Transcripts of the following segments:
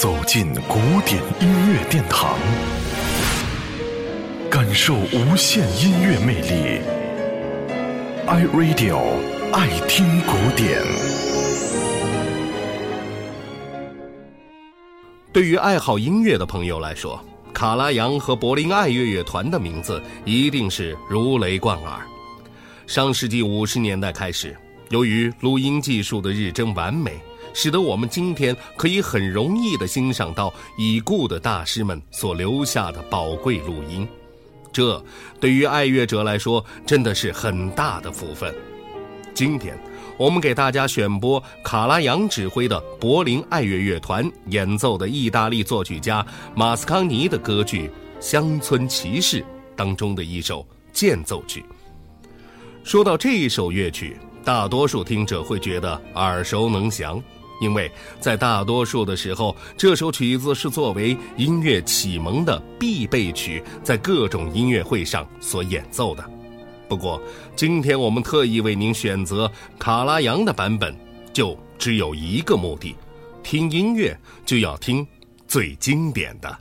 走进古典音乐殿堂，感受无限音乐魅力。iRadio 爱听古典。对于爱好音乐的朋友来说，卡拉扬和柏林爱乐乐团的名字一定是如雷贯耳。上世纪五十年代开始，由于录音技术的日臻完美，使得我们今天可以很容易地欣赏到已故的大师们所留下的宝贵录音。这对于爱乐者来说真的是很大的福分。今天，我们给大家选播卡拉扬指挥的柏林爱乐乐团演奏的意大利作曲家马斯康尼的歌剧《乡村骑士》当中的一首间奏曲。说到这一首乐曲，大多数听者会觉得耳熟能详，因为在大多数的时候，这首曲子是作为音乐启蒙的必备曲，在各种音乐会上所演奏的。不过，今天我们特意为您选择卡拉扬的版本，就只有一个目的：听音乐就要听最经典的。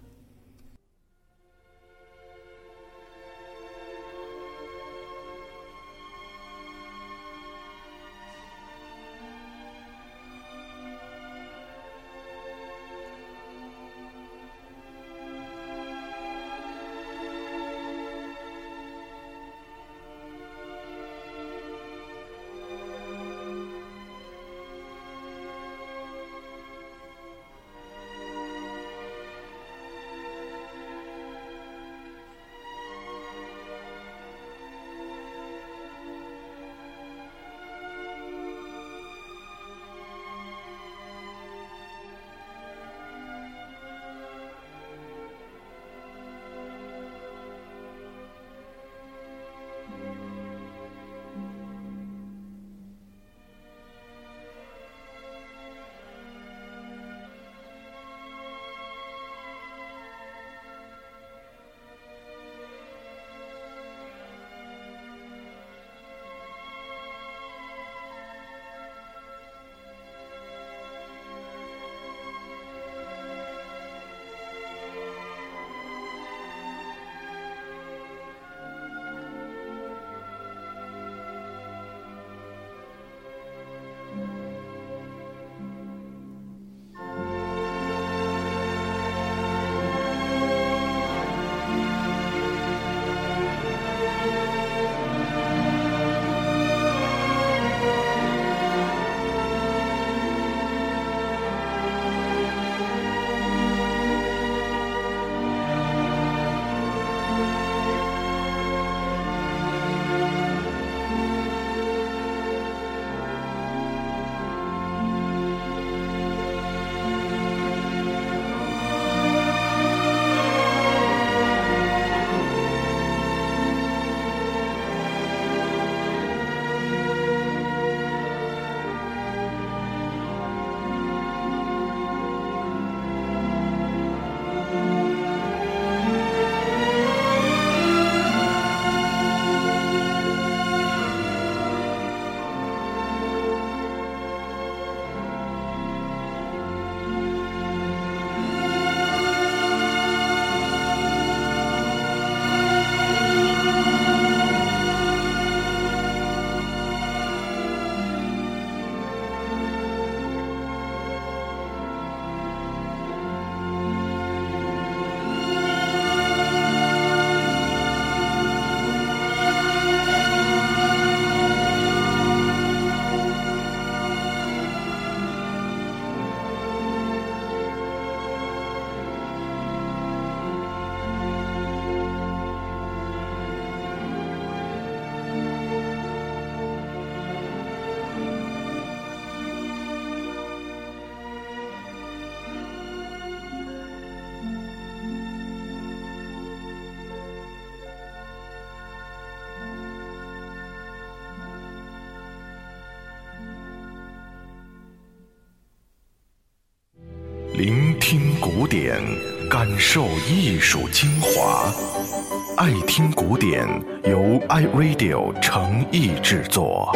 聆听古典，感受艺术精华。爱听古典，由 iRadio 诚意制作。